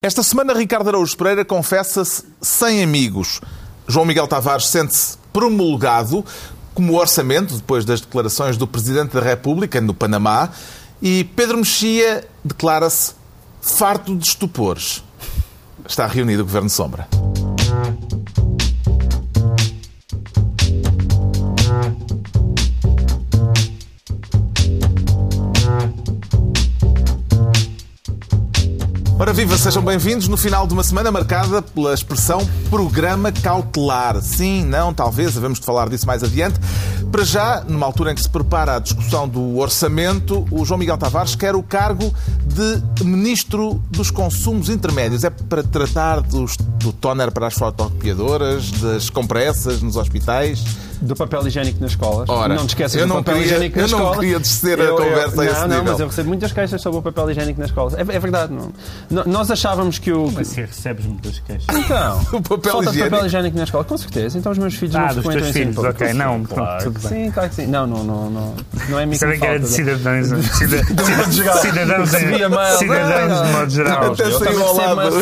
Esta semana, Ricardo Araújo Pereira confessa-se sem amigos. João Miguel Tavares sente-se promulgado como orçamento, depois das declarações do Presidente da República no Panamá, e Pedro Mexia declara-se farto de estupores. Está reunido o Governo Sombra. Ora viva, sejam bem-vindos no final de uma semana marcada pela expressão programa cautelar. Sim, não, talvez, havemos de falar disso mais adiante. Para já, numa altura em que se prepara a discussão do orçamento, o João Miguel Tavares quer o cargo de Ministro dos Consumos Intermédios. É para tratar dos, do tóner para as fotocopiadoras, das compressas nos hospitais, do papel higiênico nas escolas. Ora, não te esqueças eu do não papel queria- higiênico eu nas não escolas. queria descer a conversa a esse não, não, nível. mas eu recebo muitas queixas sobre o papel higiênico nas escolas. É, é verdade. Não. Nós achávamos que o. Mas se recebes muitas queixas. Então, O papel falta de higiênico. papel higiênico na escola, com certeza. Então os meus filhos Ah, não dos frequentam teus ensino filhos, público. ok. Não, Claro tudo bem. Sim, claro que sim. Não, não, não. Não, não é a mim que me Sabem que era de cidadãos, geral. cidadãos, Recebia mails. cidadãos de modo geral. Até eu saiu ao lado.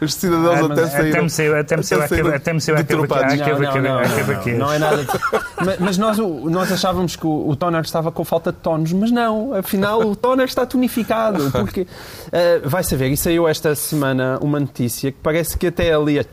Os cidadãos Ah, até saíram. Até me saiu, até me saiu, Até me saiu a Não, não, é nada. de- Mas, nós, nós achávamos que o, o toner estava com falta de tonos, mas não. Afinal, o toner está tonificado. Porque eh, vai saber, e saiu esta semana uma notícia que parece que até ali. a-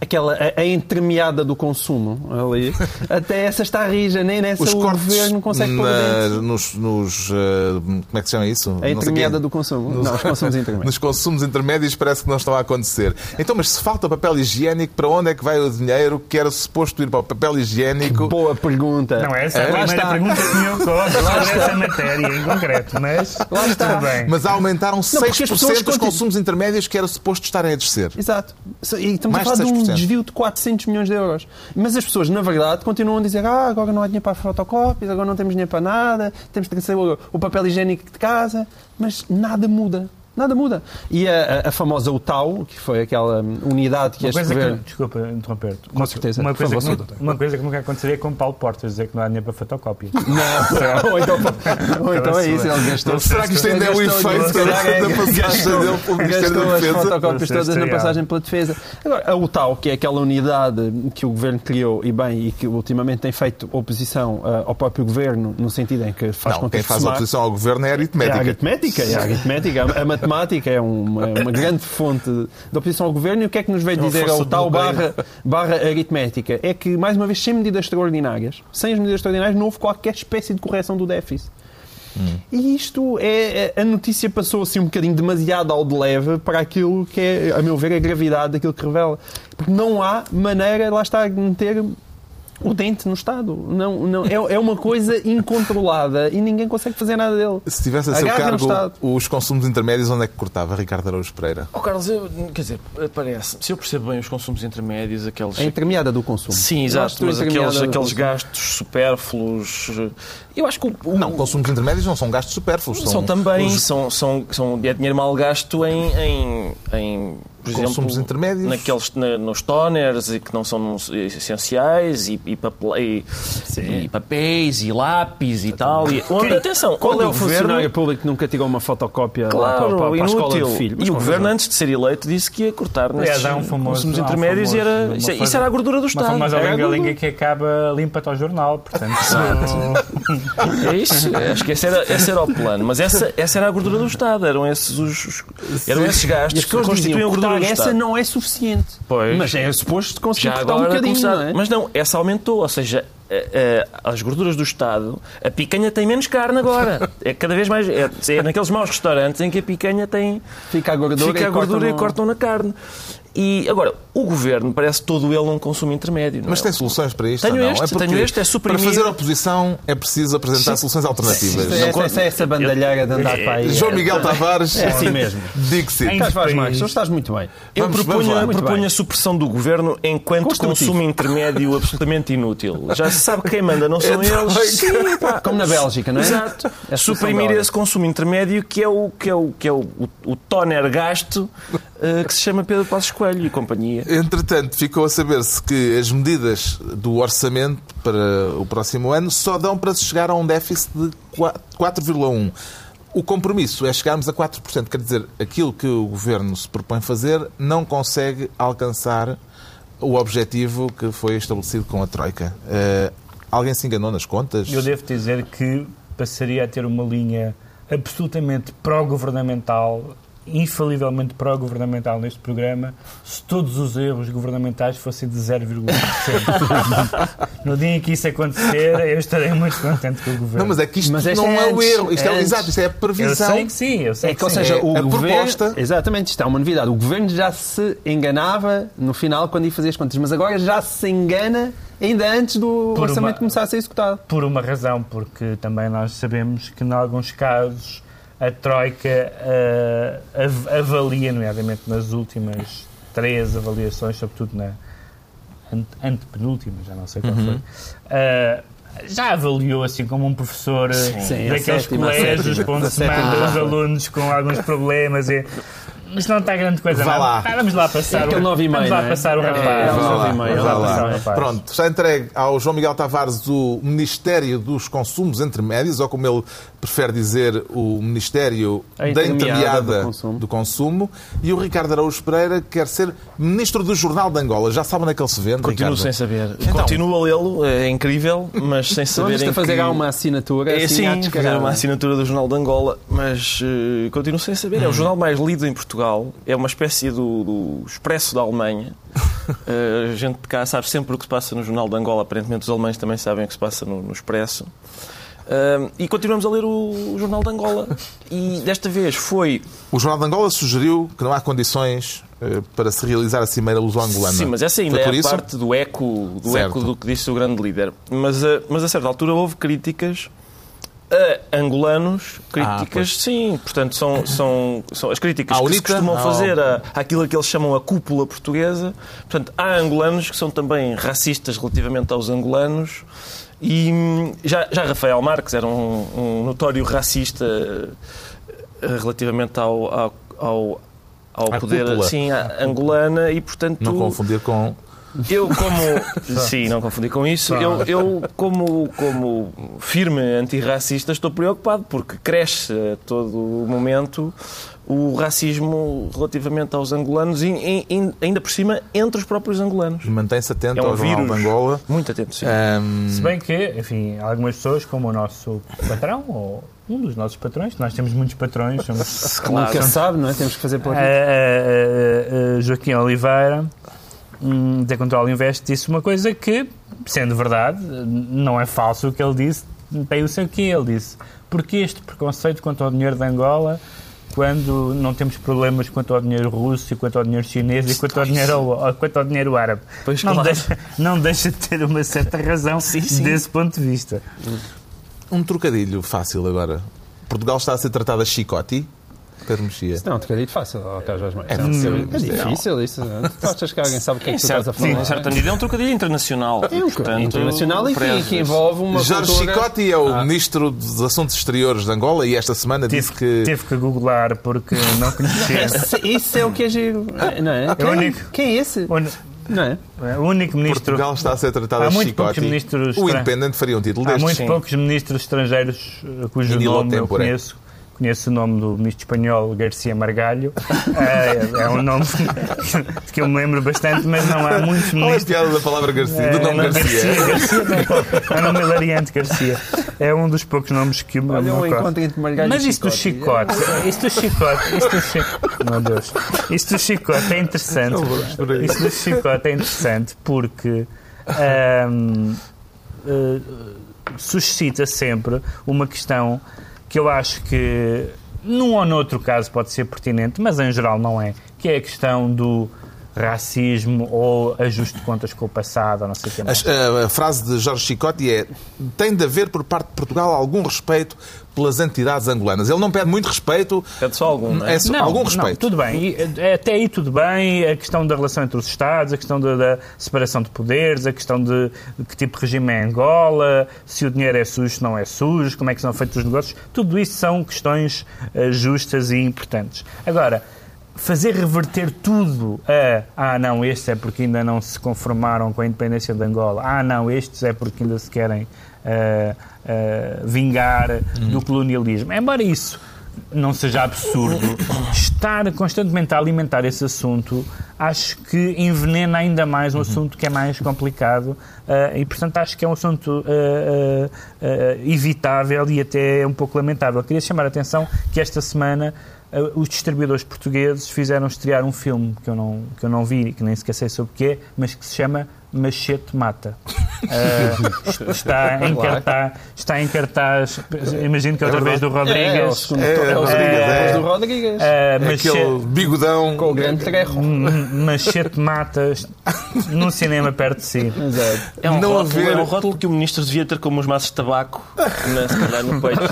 Aquela, a, a entremeada do consumo ali, até essa está rija, nem nessa Os o cortes governo consegue pôr dentro. nos, nos, eh, Como é que se chama isso? A Não entremeada do consumo. Não, os consumos intermédios. Nos consumos intermédios parece que não estão a acontecer. Então, mas se falta papel higiênico, para onde é que vai o dinheiro que era suposto ir para o papel higiênico? Boa pergunta. Não, essa é a Lá primeira está. pergunta que me ocorre sobre essa matéria em concreto, mas Lá está. tudo bem. Mas aumentaram as 6% pessoas os continu- consumos intermédios que era suposto estarem a descer. Exato. E estamos Mais a falar de de um 6%. desvio de 400 milhões de euros. Mas as pessoas, na verdade, continuam a dizer ah, agora não há dinheiro para fotocópias, agora não temos dinheiro para nada, temos de trazer o, o papel higiênico de casa. Mas nada muda. Nada muda. E a, a- famosa UTAU, que foi aquela hum, unidade que Uma este coisa governo... que, desculpa interromper-te. Com certeza. Uma coisa, favor, que, uma coisa que nunca aconteceria com Paulo Portas, dizer que não há dinheiro para fotocópia. Não, ou então, ou então é isso, ele gastou. Será que isto ainda é o efeito da da passagem gastou- dele pelo Ministério da gastou as fotocópias todas na passagem pela defesa. Agora, a UTAU, que é aquela unidade que o governo criou e bem, e que ultimamente tem feito oposição ah, ao próprio governo, no sentido em que faz Não, com que quem faz oposição ao governo é a é a aritmética. aritmética, é a aritmética. A- A matemática é uma, uma grande fonte de oposição ao governo. E o que é que nos veio É dizer ao tal barra, barra aritmética? É que, mais uma vez, sem medidas extraordinárias, sem as medidas extraordinárias, não houve qualquer espécie de correção do déficit. E isto é. A notícia passou assim um bocadinho demasiado ao de leve para aquilo que é, a meu ver, a gravidade daquilo que revela. Porque não há maneira, lá está, de meter o dente no Estado. Não, não, é, é uma coisa incontrolada e ninguém consegue fazer nada dele. Se tivesse a seu cargo os consumos intermédios, onde é que cortava Ricardo Araújo Pereira? Oh, Carlos, eu, quer dizer, parece se eu percebo bem os consumos intermédios, aqueles. É entremeada do consumo. Sim, exato, mas a entremeada aqueles, aqueles gastos supérfluos. Eu acho que o, o- Não, consumos intermédios não são gastos supérfluos. são, também, os são, são, são, é dinheiro mal gasto em, em, em por Consumos exemplo, intermédios. Naqueles, na- nos toners e que não são essenciais e, e, papel- e- e papéis e lápis e tal. E, onde, atenção, Qual onde é o o governo funcionário público que nunca tirou uma fotocópia lá Claro, para, para, para a escola inútil. do filho? Mas e o governo, antes de ser eleito, disse que ia cortar Aliás, nesses há um famoso. consumos há um intermédios e famoso- era, uma isso, coisa- isso era a gordura do Uma Estado. famosa Era a bengalinha gordura. que acaba limpa-te ao jornal, portanto. É isso, acho que esse era, esse era o plano. Mas essa, essa era a gordura do Estado, eram esses, os, eram esses gastos as que diziam a gordura essa não é suficiente. Pois. Mas é suposto conseguir cortar um bocadinho, começar- não é? Mas não, essa aumentou, ou seja, eh, eh, as gorduras do Estado, a picanha tem menos carne agora. É cada vez mais. É, é naqueles maus restaurantes em que a picanha tem. Fica a gordura, Fica a gordura e cortam cortam na carne. E agora, o governo parece todo ele um consumo intermédio. não Mas é? tem soluções para isto? Tenho não? este, é tenho este, é suprimir- Para fazer oposição é preciso apresentar soluções alternativas. no- Essa, essa, essa bandalheira de andar para aí. João Miguel Tavares, É assim mesmo. Diga-se. Em- Estás, país. tu estás muito bem. Eu Vamos- proponho, vamos. Muito proponho bem. a supressão do governo enquanto consumo intermédio absolutamente inútil. Já se sabe quem manda, não são eles. Sim, pá. Como na Bélgica, não é? Exato. É Suprimir esse consumo intermédio que é o, que é o, que é o, o, o toner gasto eh, que se chama Pedro Passos Coelho e companhia. Entretanto, ficou a saber-se que as medidas do orçamento para o próximo ano só dão para se chegar a um déficit de 4,1. O compromisso é chegarmos a 4%. Quer dizer, aquilo que o governo se propõe fazer não consegue alcançar o objetivo que foi estabelecido com a Troika. Uh, alguém se enganou nas contas? Eu devo dizer que passaria a ter uma linha absolutamente pró-governamental, infalivelmente pró-governamental neste programa, se todos os erros governamentais fossem de 0,1%. no dia em que isso acontecer, eu estarei muito contente com o governo. Não, mas é que isto Mas não é, é o erro. Isto é, é exato, isto é a Eu previsão. sei que sim, eu sei É que que, ou seja, É o a governo. proposta. Exatamente, isto é uma novidade. O governo já se enganava no final quando ia fazer as contas, mas agora já se engana ainda antes do Por orçamento uma- começar a ser executado. Por uma razão, porque também nós sabemos que, em alguns casos, a Troika av- avalia, nomeadamente nas últimas três avaliações, sobretudo na ante- antepenúltima, já não sei qual Uhum. foi, ah, já avaliou assim como um professor ah, Sim, daqueles sétima, colégios onde se manda os alunos com alguns problemas e isto não está grande coisa Vá não. lá. Ah, Vamos lá passar É o, nove e vamos meio, lá não é? passar o rapaz. é Vamos lá. passar o rapaz. Pronto, está entregue ao João Miguel Tavares o Ministério dos Consumos Intermédios, ou como ele prefere dizer, o Ministério da intermeada do consumo. do Consumo. E o Ricardo Araújo Pereira quer ser Ministro do Jornal de Angola. Já sabe onde é que ele se vende, Continuo Ricardo? sem saber. Então. Continuo a lê-lo, é incrível, mas sem Então saber. vamos em a fazer que... cá uma assinatura É assim sim, fazer uma assinatura do Jornal de Angola, mas eh, continuo sem saber. É Hum. o jornal mais lido em Portugal, é uma espécie do, do Expresso da Alemanha. Eh, a gente de cá sabe sempre o que se passa no Jornal de Angola, aparentemente os alemães também sabem o que se passa no, no Expresso. Eh, e continuamos a ler o, o Jornal de Angola. E desta vez foi. O Jornal de Angola sugeriu que não há condições eh, para se realizar a Cimeira Luso-Angolana. Sim, mas essa ainda Foi é a isso? parte do eco, do Certo. eco do que disse o grande líder. Mas, a- mas a certa altura houve críticas a angolanos, críticas, Ah, sim, portanto são, são, são as críticas À que se costumam fazer a, àquilo que eles chamam a cúpula portuguesa. Portanto, há angolanos que são também racistas relativamente aos angolanos e hum, já, já Rafael Marques era um, um notório racista eh, relativamente ao, ao, ao, poder cúpula. sim, à angolana e portanto Não confundir com... eu como sim não confundi com isso. Eu, eu como como firme antirracista estou preocupado porque cresce a todo o momento o racismo relativamente aos angolanos e, ainda por cima entre os próprios angolanos Mantém-se atento é um ao Jornal vírus de Angola. muito atento sim. Ahm, Se bem que, enfim, algumas pessoas, como o nosso patrão, ou um dos nossos patrões, nós temos muitos patrões, somos Nunca se sabe, não é? Temos que fazer pela Eh, eh, eh, Joaquim Oliveira, hum, da Control Invest, disse uma coisa que, sendo verdade, não é falso o que ele disse, tem o seu que ele disse. Porque este preconceito quanto ao dinheiro de Angola, quando não temos problemas quanto ao dinheiro russo e quanto ao dinheiro chinês e quanto ao dinheiro, quanto ao dinheiro árabe. Pois, não, claro. deixa, não deixa de ter uma certa razão sim. desse ponto de vista. Um trocadilho fácil agora. Portugal está a ser tratado a chicote. Pedro Mexia. Não, é um trocadilho fácil, ó, Carlos Osmar. É É, é difícil isso. Tu achas que alguém sabe o que é que tu estás a Sim, falar? em certa medida é um trocadilho internacional. É um Portanto, internacional e que, envolve uma Jorge cultura... Chicote é o Ministro dos Assuntos Exteriores de Angola e esta semana disse que... tive que googlar porque não conhecia. Esse- Isso é o que é giro, não é? Quem, único. quem é esse? O Não é? o único ministro. Portugal está a ser tratado Há muito poucos ministros O Independente faria um título Há deste. muito sim. poucos ministros estrangeiros eh, cujo Indilo nome eu conheço. Conheço o nome do ministro espanhol Garcia Margalho. é, é um nome que eu me lembro bastante, mas não há muitos Qual é a ministros. piada da palavra Garcia? Do É, nome não, Garcia. Garcia não, é um nome hilariante, Garcia. É um dos poucos nomes que me Olha me um ocorre. encontro entre Margalho Mas isso do Chicote. chicote, isso do chicote, isso do chicote, meu Deus, isso do chicote é interessante. Isso do chicote é interessante porque ahm, eh, suscita sempre uma questão que eu acho que num ou noutro caso pode ser pertinente, mas em geral não é, que é a questão do racismo ou ajuste de contas com o passado, ou não sei o que mais. A, a- a frase de Jorge Chicote é tem de haver por parte de Portugal algum respeito pelas entidades angolanas. Ele não pede muito respeito, Pede só algum, não é? é só algum respeito. tudo bem. E, eh, Até aí tudo bem. A questão da relação entre os Estados, a questão da, da separação de poderes, a questão de, de que tipo de regime é Angola, se o dinheiro é sujo, se não é sujo, como é que são feitos os negócios. Tudo isso são questões eh, justas e importantes. Agora, fazer reverter tudo a ah, não, estes é porque ainda não se conformaram com a independência de Angola, ah, não, estes é porque ainda se querem ah, ah, vingar do colonialismo. Embora isso não seja absurdo, estar constantemente a alimentar esse assunto, acho que envenena ainda mais um Uhum. assunto que é mais complicado uh, e, portanto, acho que é um assunto uh, uh, evitável e até um pouco lamentável. Queria chamar a atenção que esta semana os distribuidores portugueses fizeram estrear um filme que eu não, que eu não vi, que nem sequer sei sobre o que é, mas que se chama Machete Mata. Uh, está, em cartaz, está em cartaz, imagino que é outra vez do É, o Rodrigues. É, é, é o Rodrigues, Rodrigues, é. do Rodrigues. Uh, machete, Aquele bigodão. Com o grande trejo. machete Mata num cinema perto de si. Exato. É um, Não rótulo, haver- é um rótulo que o ministro devia ter como os maços de tabaco, na, se calhar no peito.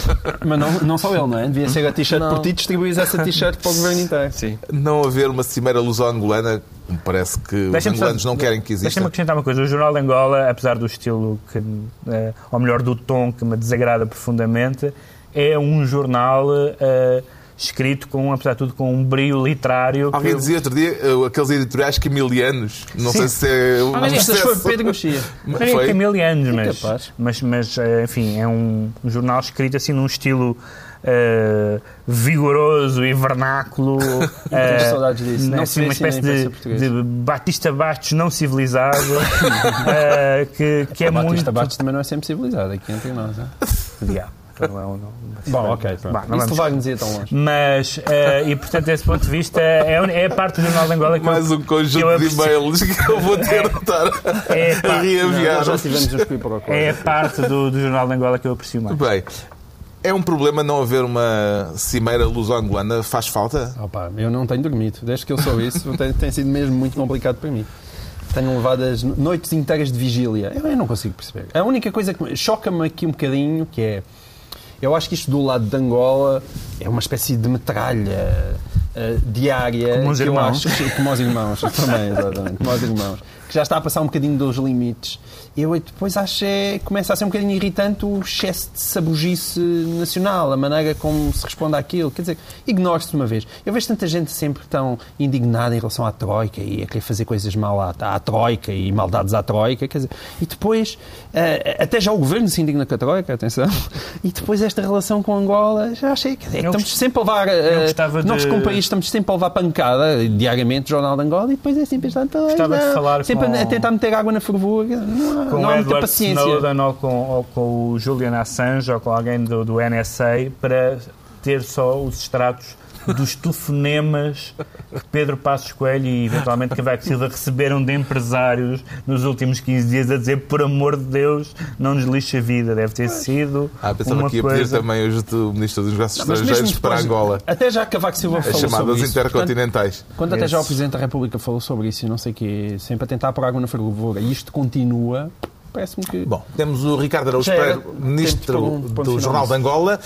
Mas não, não só ele, não é? Devia ser a t-shirt por ti, distribuís essa t-shirt para o governo inteiro. Sim. Não haver uma cimeira luso-angolana, me parece que os Deixa-me só- angolanos não querem que Deixa-me exista. acrescentar uma coisa. O Jornal de Angola, apesar do estilo, que, eh, ou melhor, do tom que me desagrada profundamente, é um jornal eh, escrito, com, apesar de tudo, com um brilho literário. que Alguém dizia outro dia, eh, aqueles editoriais camilianos, não Sim. sei se é um Mas estas foi Pedro Mexia. Não é Foi? mil anos, mas, mas, mas, enfim, é um, um jornal escrito assim num estilo eh, vigoroso e vernáculo. Tens eh, saudades disso. Não assim, uma espécie de, de Batista Bastos não civilizado, eh, que, que é o Batista muito. Bastos também não é sempre civilizado aqui entre nós. é? Yeah, então não é um- não- Bom, ok. pronto. Bah, não Isso vamos- tão longe. Mas, eh, e portanto, desse ponto de vista, é, é a parte do Jornal de Angola que eu- Mais um eu conjunto de e-mails que eu vou ter de estar É, a pá, reenviar. Já tivemos uns. É a parte do, do Jornal de Angola que eu aprecio mais. Bem, é um problema não haver uma cimeira luso-angolana? Faz falta? Opa, eu não tenho dormido. Desde que eu sou isso, tem, tem sido mesmo muito complicado para mim. Tenho levado as no- noites inteiras de vigília. Eu, eu não consigo perceber. A única coisa que me- choca-me aqui um bocadinho, que é... Eu acho que isto do lado de Angola é uma espécie de metralha eh, diária. Como os que eu irmãos. acho como os irmãos, também, exatamente. Como os irmãos. Que já está a passar um bocadinho dos limites. Eu depois acho é, começa a ser um bocadinho irritante o excesso de sabugice nacional, a maneira como se responde àquilo. Quer dizer, ignore-se de uma vez. Eu vejo tanta gente sempre tão indignada em relação à Troika e a querer fazer coisas mal à, à Troika e maldades à Troika. Quer dizer, e depois, eh, até já o governo se indigna com a Troika, atenção. E depois esta relação com Angola, já achei que Eu estamos gost- sempre a levar. gostava nós, de- como país, estamos sempre a levar pancada diariamente, Jornal de Angola, e depois é sempre Gostava de falar sempre com- a tentar meter água na fervura. Não, há- com não há muita Edward paciência. Snowden ou com, ou com o Julian Assange ou com alguém do, do NSA para ter só os extratos dos telefonemas que Pedro Passos Coelho e eventualmente Cavaco Silva receberam de empresários nos últimos 15 dias a dizer por amor de Deus não nos lixe a vida. Deve ter sido Ah, pensava uma que ia pedir coisa... também hoje do Ministro dos Negócios Estrangeiros para Angola. Até já Cavaco Silva As falou sobre chamadas isso. Portanto, intercontinentais. Quando até já o Presidente da República falou sobre isso e não sei o quê, sempre a tentar pôr água na fervura, e isto continua, parece-me que... Bom, temos o Ricardo Araújo Pereira, Ministro do Jornal de. Angola.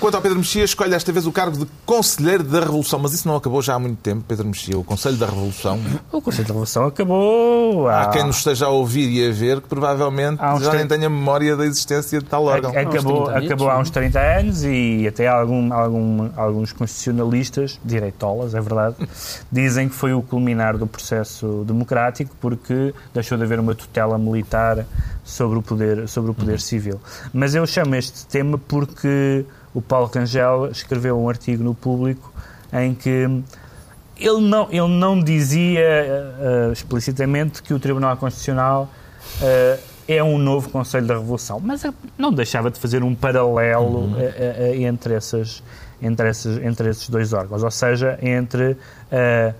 Quanto ao Pedro Mexia, escolhe esta vez o cargo de Conselheiro da Revolução. Mas isso não acabou já há muito tempo, Pedro Mexia. O Conselho da Revolução. O Conselho de Revolução acabou. Há quem nos esteja a ouvir e a ver que provavelmente Há já nem tenha memória da existência de tal órgão. Ac- Acabou, 30 anos, acabou há uns 30 anos e até algum, algum, alguns constitucionalistas, direitolas, é verdade, dizem que foi o culminar do processo democrático porque deixou de haver uma tutela militar sobre o poder, sobre o poder civil. Mas eu chamo este tema porque o Paulo Rangel escreveu um artigo no Público em que ele não, ele não dizia eh, explicitamente que o Tribunal Constitucional eh, é um novo Conselho da Revolução, mas não deixava de fazer um paralelo eh, entre, essas, entre, essas, entre esses dois órgãos, ou seja, entre eh,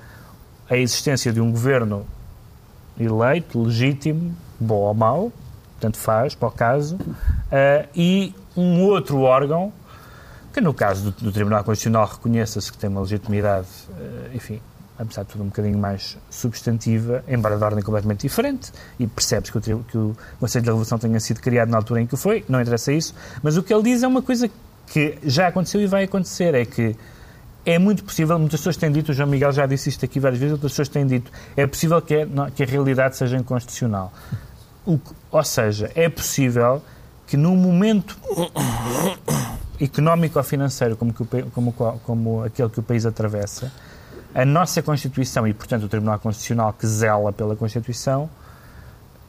a existência de um governo eleito, legítimo, bom ou mau, tanto faz para o caso, e um outro órgão que no caso do, do Tribunal Constitucional reconheça-se que tem uma legitimidade, eh, enfim, apesar de tudo um bocadinho mais substantiva, embora de ordem completamente diferente, e percebe-se que o, que o Conselho da Revolução tenha sido criado na altura em que foi, não interessa isso, mas o que ele diz é uma coisa que já aconteceu e vai acontecer, é que é muito possível, muitas pessoas têm dito, o João Miguel já disse isto aqui várias vezes, outras pessoas têm dito, é possível que, não- que a realidade seja inconstitucional. O ou seja, é possível que num momento económico ou financeiro como, que o como, como aquele que o país atravessa, a nossa Constituição e, portanto, o Tribunal Constitucional que zela pela Constituição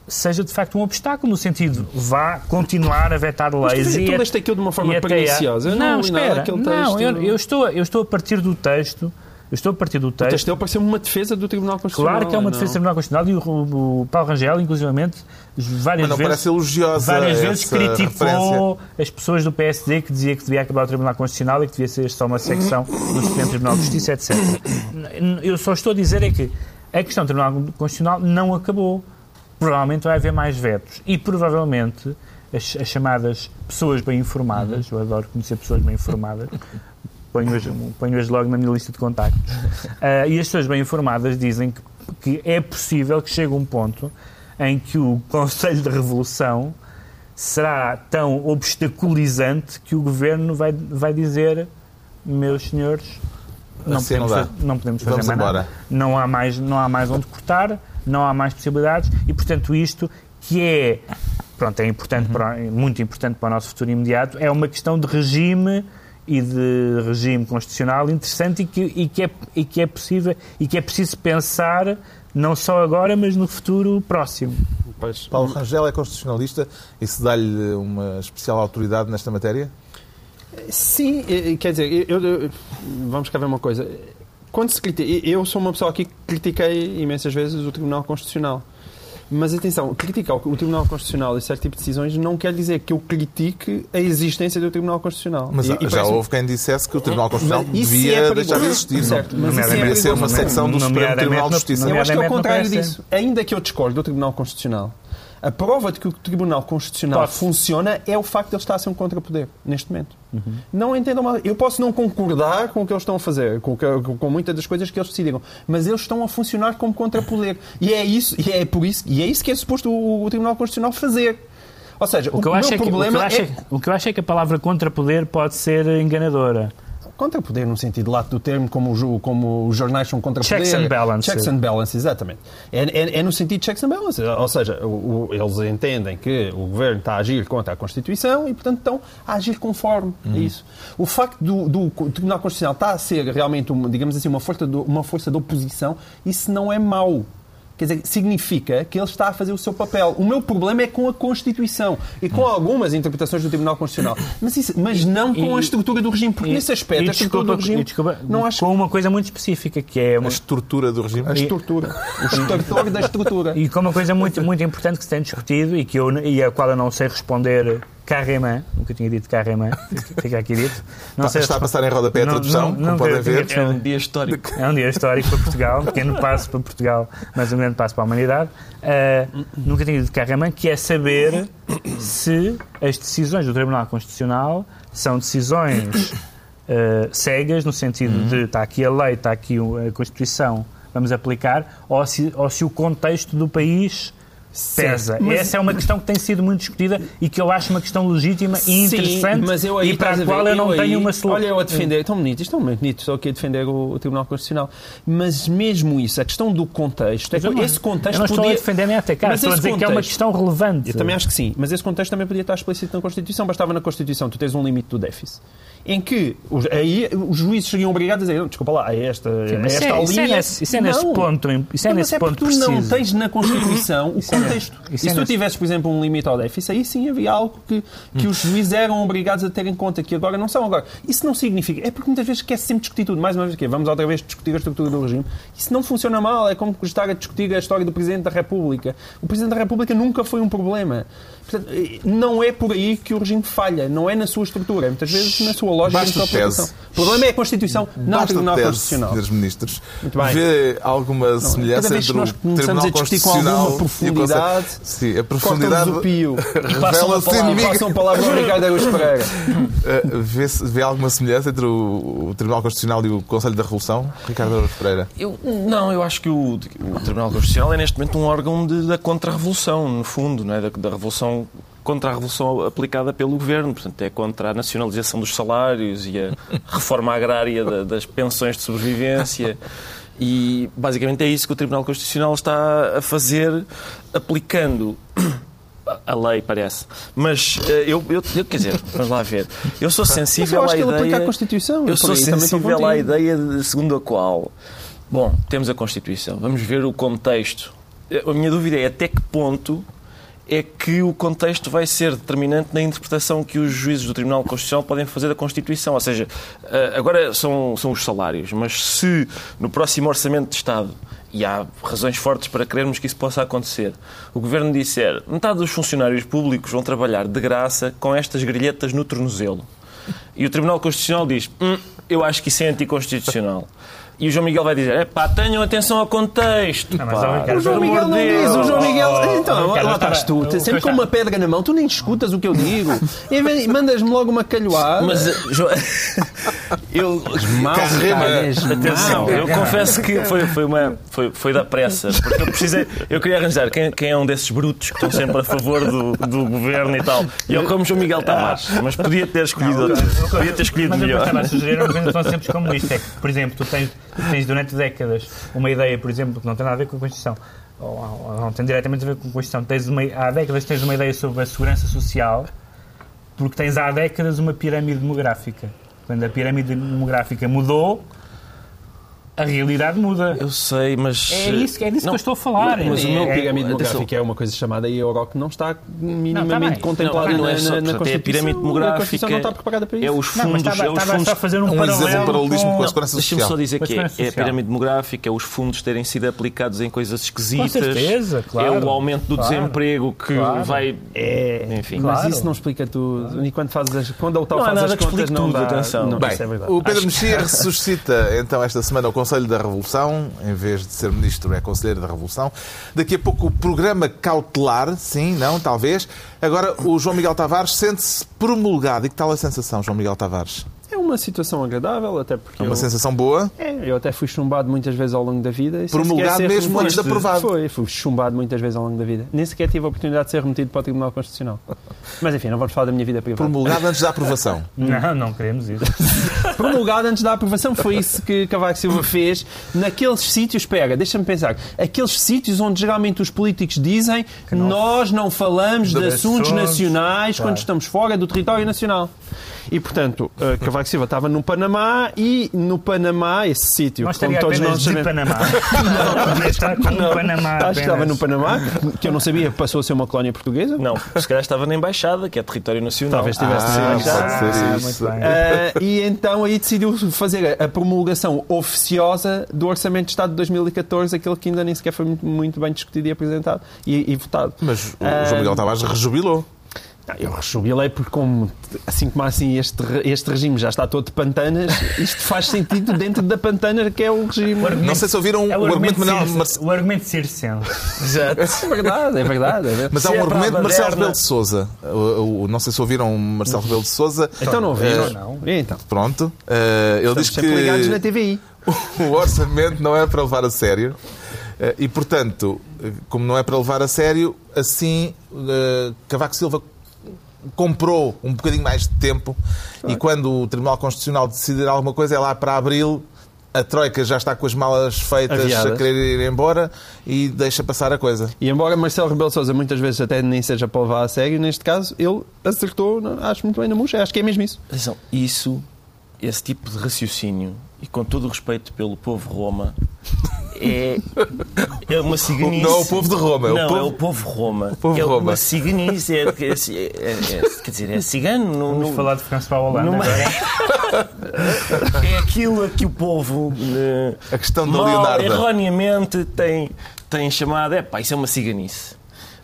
seja de facto um obstáculo, no sentido vá continuar a vetar leis. tu, e tu a- leste aquilo de uma forma a- perniciosa. Eu Não, não espera. Não, eu, eu estou, eu estou a partir do texto. Eu estou a partir do O texto. texto dele pareceu-me uma defesa do Tribunal Constitucional. Claro que é uma não? defesa do Tribunal Constitucional e o, o Paulo Rangel, inclusivamente, várias Mas não vezes, parece elogiosa várias vezes criticou referência. as pessoas do PSD que dizia que devia acabar o Tribunal Constitucional e que devia ser só uma secção do Supremo Tribunal de Justiça, etc. Eu só estou a dizer é que a questão do Tribunal Constitucional não acabou. Provavelmente vai haver mais vetos e provavelmente as, as chamadas pessoas bem informadas, eu adoro conhecer pessoas bem informadas, ponho-as ponho logo na minha lista de contactos. Ah, e as pessoas bem informadas dizem que, que é possível que chegue um ponto em que o Conselho de Revolução será tão obstaculizante que o Governo vai, vai dizer meus senhores, não, Assim não podemos, dá. fa- não podemos fazer Vamos mais nada. embora. Não há mais, não há mais onde cortar, não há mais possibilidades e, portanto, isto que é, pronto, é importante Uhum. para, muito importante para o nosso futuro imediato, é uma questão de regime e de regime constitucional interessante e que, e que, é, e que é possível e que é preciso pensar não só agora, mas no futuro próximo. Pois. Paulo Rangel é constitucionalista e se dá-lhe uma especial autoridade nesta matéria? Sim, quer dizer, eu, eu- vamos cá ver uma coisa. Quando se critica, eu sou uma pessoa aqui que critiquei imensas vezes o Tribunal Constitucional. Mas atenção, criticar o Tribunal Constitucional e certo tipo de decisões não quer dizer que eu critique a existência do Tribunal Constitucional. Mas E- e já houve quem dissesse que o Tribunal Constitucional devia é deixar de existir. Certo, não? mas isso é ser uma secção do Supremo Tribunal de Justiça. Eu acho que é o contrário disso. Ainda que eu discordo do Tribunal Constitucional, a prova de que o Tribunal Constitucional Pode. funciona é o facto de ele estar a ser um contrapoder, neste momento. Não entendam mal. Eu posso não concordar com o que eles estão a fazer, com, o que- com muitas das coisas que eles decidiram, mas eles estão a funcionar como contrapoder. E é isso, e é por isso, e é isso que é suposto o, o Tribunal Constitucional fazer. Ou seja, O que eu meu acho é que, o que problema eu acho é... é o que eu acho é que a palavra contrapoder pode ser enganadora. Contrapoder no sentido lato do termo, como, o como os jornais são contrapoder. Checks and balances. Checks and balances, exatamente. É, é- é no sentido de checks and balances. Ou seja, o- o- eles entendem que o governo está a agir contra a Constituição e, portanto, estão a agir conforme a isso. O facto do, do Tribunal Constitucional estar a ser realmente, uma, digamos assim, uma força, de, uma força de oposição, isso não é mau. Quer dizer, significa que ele está a fazer o seu papel. O meu problema é com a Constituição e com algumas interpretações do Tribunal Constitucional. Mas, isso- mas não com a estrutura do regime, porque E- nesse aspecto e a estrutura do desculpa- regime e desculpa, não acho com uma coisa muito específica, que é A uma, estrutura do regime. a estrutura. O estrutor da estrutura. e com uma coisa muito, muito importante que se tem discutido e, que eu, e a qual eu não sei responder carrément, nunca tinha dito carrément, fica- aqui dito. Não Está, sei está a passar em rodapé a Não- tradução, não- como nunca podem ver. É um dia histórico. É um dia histórico para Portugal, um pequeno passo para Portugal, mas um grande passo para a humanidade. Ah, nunca tinha dito carrément, que é saber se as decisões do Tribunal Constitucional são decisões ah, cegas, no sentido de está aqui a lei, está aqui a Constituição, vamos aplicar, ou se, ou se o contexto do país pesa. Mas- Essa é uma questão que tem sido muito discutida e que eu acho uma questão legítima e interessante mas eu aí e para a qual ver, eu não aí- tenho uma solução. Olha, eu a defender, tão bonito, isto é tão bonito, estou aqui a defender o, o Tribunal Constitucional. Mas mesmo isso, a questão do contexto, é eu que não- esse contexto eu não estou podia... a defender nem a atacar, Mas estou a dizer que é uma contexto- questão relevante. Eu também acho que sim, mas esse contexto também podia estar explícito na Constituição. Bastava na Constituição tu tens um limite do déficit. Em que os, aí os juízes seriam obrigados a dizer, "Não, desculpa lá, é esta, Sim, é esta isso é- a isso é linha. nesse- isso é nesse Não. ponto, isso é Não, nesse mas ponto tu não preciso. tens na Constituição o é- contexto. isso e é se tu nesse- tivesses, por exemplo, um limite ao déficit, aí sim havia algo que, que os juízes eram obrigados a ter em conta, que agora não são. Agora, isso não significa. É porque muitas vezes quer sempre discutir tudo. Mais uma vez, o quê? vamos outra vez discutir a estrutura do regime. Isso não funciona mal. É como estar a discutir a história do Presidente da República. O Presidente da República nunca foi um problema. Portanto, eh, não é por aí que o regime falha. Não é na sua estrutura. É muitas vezes na sua lógica Basta de interpretação. tese. O problema é a Constituição, não o Basta Tribunal tese, Constitucional. senhores ministros. Muito bem. Vê alguma semelhança cada vez que entre nós o começamos Tribunal a discutir com Constitucional alguma e o Conselho- profundidade, Sim, a profundidade o pio. E passam a revela-se palavra, passam a palavra ao Ricardo Araújo Pereira. Uh, vê, vê alguma semelhança entre o, o Tribunal Constitucional e o Conselho da Revolução? Ricardo Araújo Pereira. Eu, não, eu acho que o, o Tribunal Constitucional é neste momento um órgão de- da contra-revolução, no fundo, não é? da, da revolução contra a revolução aplicada pelo governo, portanto é contra a nacionalização dos salários e a reforma agrária da- das pensões de sobrevivência. E basicamente é isso que o Tribunal Constitucional está a fazer, aplicando a lei, parece. Mas eh, eu, eu, eu- quer dizer, vamos lá ver. Eu sou Mas sensível eu acho à que ele aplica ideia. a Constituição. Eu sou sensível à ideia de, segundo a qual, bom, temos a Constituição, vamos ver o contexto. A minha dúvida é até que ponto é que o contexto vai ser determinante na interpretação que os juízes do Tribunal Constitucional podem fazer da Constituição. Ou seja, eh, agora são, são os salários, mas se no próximo Orçamento de Estado e há razões fortes para crermos que isso possa acontecer. O Governo disser metade dos funcionários públicos vão trabalhar de graça com estas grilhetas no tornozelo. E o Tribunal Constitucional diz hum, eu acho que isso é anticonstitucional. E o João Miguel vai dizer: é pá, tenham atenção ao contexto. Não, mas, pá. ó, Ricardo, O João Miguel não diz, o João Miguel. oh, Então, oh, lá estás tu, sempre com uma pedra na mão, tu nem escutas o que eu digo. E mandas-me logo uma calhoada. Mas, eh, João, eu, mal, Atenção, mal. eu confesso que foi, foi, uma, foi, foi da pressa, porque eu precisei, eu queria arranjar quem, quem é um desses brutos que estão sempre a favor do, do governo e tal. E eu como João Miguel Tavares, mas podia ter escolhido outro, podia ter escolhido Mas eu melhor. estava a sugerir tão simples como isto. É que, por exemplo, tu tens, tens durante décadas uma ideia, por exemplo, que não tem nada a ver com a Constituição, ou, ou não tem diretamente a ver com a Constituição. Tens uma, há décadas tens uma ideia sobre a segurança social, porque tens há décadas uma pirâmide demográfica. Quando a pirâmide demográfica mudou, a realidade muda. Eu sei, mas. É isso, é disso Não, que eu estou a falar. Mas o é, meu é- pirâmide atenção. demográfica é uma coisa chamada Euro que não está minimamente Não, tá contemplada Não, não é na, só, na, na portanto, é a pirâmide A demográfica. Constituição não está preparada para isso. É os Não, fundos. mas estava, é os fundos a fazer um, Um um paralelismo com a com... segurança Deixa-me social. só dizer Mas que é, é a pirâmide demográfica, é os fundos terem sido aplicados em coisas esquisitas. certeza, claro. É o aumento do Claro. desemprego que Claro. vai. É, Enfim. mas Claro. isso não explica tudo. E quando, fazes as, quando a UTAL Não faz as contas, não dá. atenção. Não, Bem, é verdade. o Pedro Mexia ressuscita então esta semana o Conselho da Revolução, em vez de ser ministro, é Conselheiro da Revolução. Daqui a pouco o programa cautelar, sim, não, talvez. Agora o João Miguel Tavares sente-se promulgado. E que tal a sensação, João Miguel Tavares? Uma situação agradável, até porque É uma eu, sensação boa? é, eu até fui chumbado muitas vezes ao longo da vida. Promulgado mesmo antes de aprovado. Foi, fui chumbado muitas vezes ao longo da vida. Nem sequer tive a oportunidade de ser remetido para o Tribunal Constitucional. Mas enfim, não vamos falar da minha vida privada. Promulgado antes da aprovação. Não, não queremos isso. promulgado antes da aprovação. Foi isso que Cavaco Silva fez naqueles sítios. Espera, deixa-me pensar. Aqueles sítios onde geralmente os políticos dizem que nós não falamos de De assuntos nacionais quando estamos fora do território nacional. E, portanto, uh, Cavaco Silva estava no Panamá e no Panamá, esse sítio, Não como todos nós sabemos... Panamá. Não, podia estar com o Panamá Acho que estava no Panamá, que eu não sabia, passou a ser uma colónia portuguesa. Não, se calhar estava na Embaixada, que é território nacional. Talvez tivesse sido Ah, embaixada. pode ser Ah. Ah, e então aí decidiu fazer a promulgação oficiosa do Orçamento de Estado de 2014, aquele que ainda nem sequer foi muito, muito bem discutido e apresentado e, e votado. Mas o João Miguel Tavares rejubilou. Não, Eu rejubilei porque, como, assim como assim este, este regime já está todo de pantanas, isto faz sentido dentro da pantana que é o regime. O argumento- Não sei se ouviram é o argumento de Manuel circe- Marcelo. O argumento circense. Exato. É verdade, é verdade. É verdade. Mas há um é argumento de Marcelo Rebelo de Souza. Não sei se ouviram Marcelo Rebelo de Souza. então não ouviram? Eh, não. Então? Pronto. Eh, ele Estamos diz sempre ligados na que TVI. o orçamento não é para levar a sério. Eh, E, portanto, como não é para levar a sério, assim Cavaco Silva comprou um bocadinho mais de tempo e quando o Tribunal Constitucional decidir alguma coisa é lá para abril. A Troika já está com as malas feitas Aviadas. a querer ir embora e deixa passar a coisa. E embora Marcelo Rebelo Sousa muitas vezes até nem seja para levar a sério, neste caso ele acertou, acho muito bem na murcha, acho que é mesmo isso. Atenção, isso, esse tipo de raciocínio, e com todo o respeito pelo povo Roma, é, é uma ciganice. Não é o povo de Roma, é o Não, povo- é o povo Roma. povo é Roma. uma ciganice. É, é, é, é- quer dizer, é cigano. No, Vamos no- falar de a Holanda. numa- agora. é aquilo a que o povo eh, A questão da mal, Leonardo. erroneamente tem, tem chamado. É pá, isso é uma ciganice.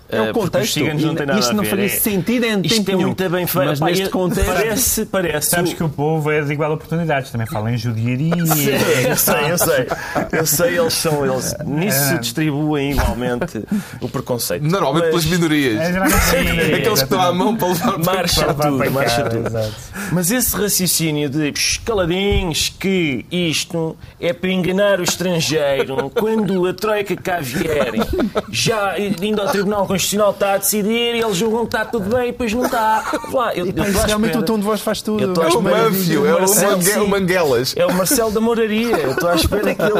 É Eh, o contexto. Isto não faria É- sentido em Isto tempo é nenhum. muito bem feito. Mas Pá, neste é- contexto... Parece, parece. Sabes que o povo é de igual oportunidades, também fala em judiaria. eu sei, eu sei. Eu sei, eles são. Eles, nisso É. distribuem igualmente o preconceito. Normalmente Mas- pelas minorias. É, sim, Aqueles que estão à mão para levar Marcha Para tudo, para marcha cá, tudo. exato. Mas esse raciocínio de "Shh, caladinhos que isto é para enganar o estrangeiro, quando a Troika cá vierem, já indo ao Tribunal Constitucional está a decidir e eles julgam que está tudo bem e depois não está. Lá, eu, eu realmente espera. o tom de voz faz tudo. É o Manfio, é o, Marcelo, Manguelas. É o Marcelo da Moraria. Eu estou à espera que ele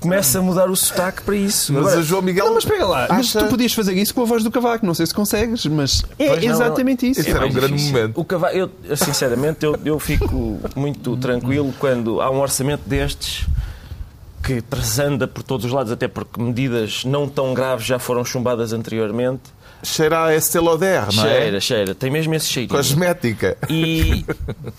comece a mudar o sotaque para isso. Mas Agora, o João Miguel. Não, mas pega lá, mas acha- tu podias fazer isso com a voz do Cavaco, não sei se consegues, mas é Pois não, exatamente isso. Isso era um grande difícil. momento. O Cavaco, eu, sinceramente, eu, eu fico muito tranquilo quando há um orçamento destes que transanda por todos os lados, até porque medidas não tão graves já foram chumbadas anteriormente. Cheira a Estée Lauder, não é? Cheira, cheira. Tem mesmo esse cheirinho. Cosmética. E,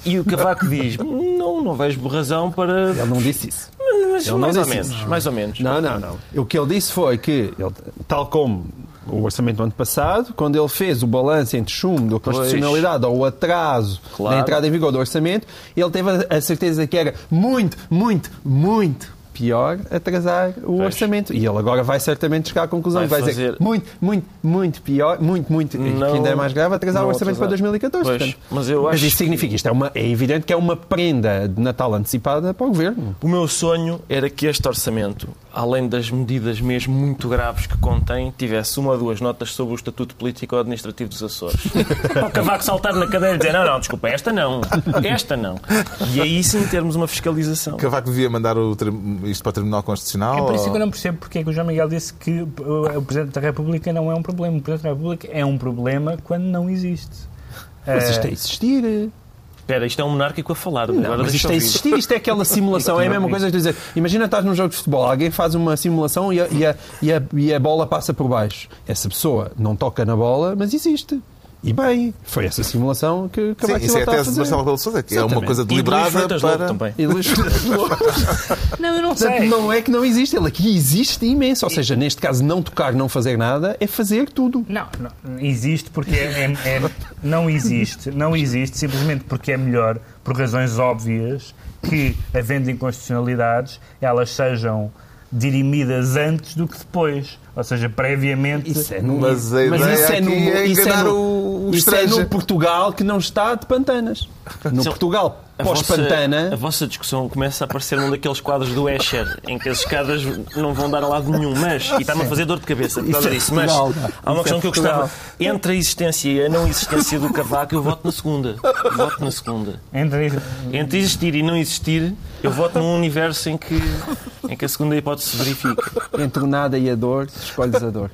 e o Cavaco diz: Não, não vejo razão para. Ele não disse isso. Mas Ele não mais ou menos, isso. mais ou menos. Não, não, não. O que ele disse foi que, ele, tal como o orçamento do ano passado, quando ele fez o balanço entre chumbo da constitucionalidade ou o atraso Claro. da entrada em vigor do orçamento, ele teve a- a certeza que era muito, muito, muito pior atrasar o orçamento. E ele agora vai certamente chegar à conclusão Vai que vai dizer fazer- muito, muito, muito pior, muito, muito, que Não- ainda é mais grave, atrasar o orçamento para atrasar. 2014. Pois, portanto. mas eu acho- isto significa, isto é, uma, é evidente que é uma prenda de Natal antecipada para o Governo. O meu sonho era que este orçamento, além das medidas mesmo muito graves que contém, tivesse uma ou duas notas sobre o estatuto político ou administrativo dos Açores. Para o Cavaco saltar na cadeira e dizer: não, não, desculpa, esta não, esta não. E aí sim termos uma fiscalização. Cavaco devia mandar o isto para o Tribunal Constitucional? É por isso que eu ou- não percebo porque é que o João Miguel disse que uh, o Presidente da República não é um problema. O Presidente da República é um problema quando não existe. Mas Eh, isto é existir. Espera, isto é um monárquico a falar. Não, Agora mas isto é existir, isto é aquela simulação, é a mesma coisa que dizer. Imagina estás num jogo de futebol, alguém faz uma simulação e a, e a, e a, e a bola passa por baixo. Essa pessoa não toca na bola, mas existe. E bem, foi essa simulação que Sim, Cavaco isso é Silva a tese de. Marcelo Rebelo de Sousa, que é uma coisa E de deliberada Lobo para... também. E Luís. Não, eu não Portanto, sei. não é que não existe, ele aqui existe imenso. Ou seja, neste caso, não tocar, não fazer nada, é fazer tudo. Não, não, existe porque é, é- é- não existe, não existe simplesmente porque é melhor, por razões óbvias, que, havendo inconstitucionalidades, elas sejam dirimidas antes do que depois. Ou seja, previamente. Isso é no, Mas isso é no, é isso é enganar no, o- o isso é no Portugal que não está de pantanas. No Portugal pós-pantana. A vossa discussão começa a parecer um daqueles quadros do Escher em que as escadas não vão dar a lado nenhum, mas, e está-me a fazer dor de cabeça por causa Isso disso, mas há uma questão que eu gostava. Entre a existência e a não existência do Cavaco, eu voto na segunda. Voto na segunda. Entre, Entre existir e não existir, eu voto num universo em que, em que a segunda hipótese se verifica. Entre o nada e a dor, escolhes a dor.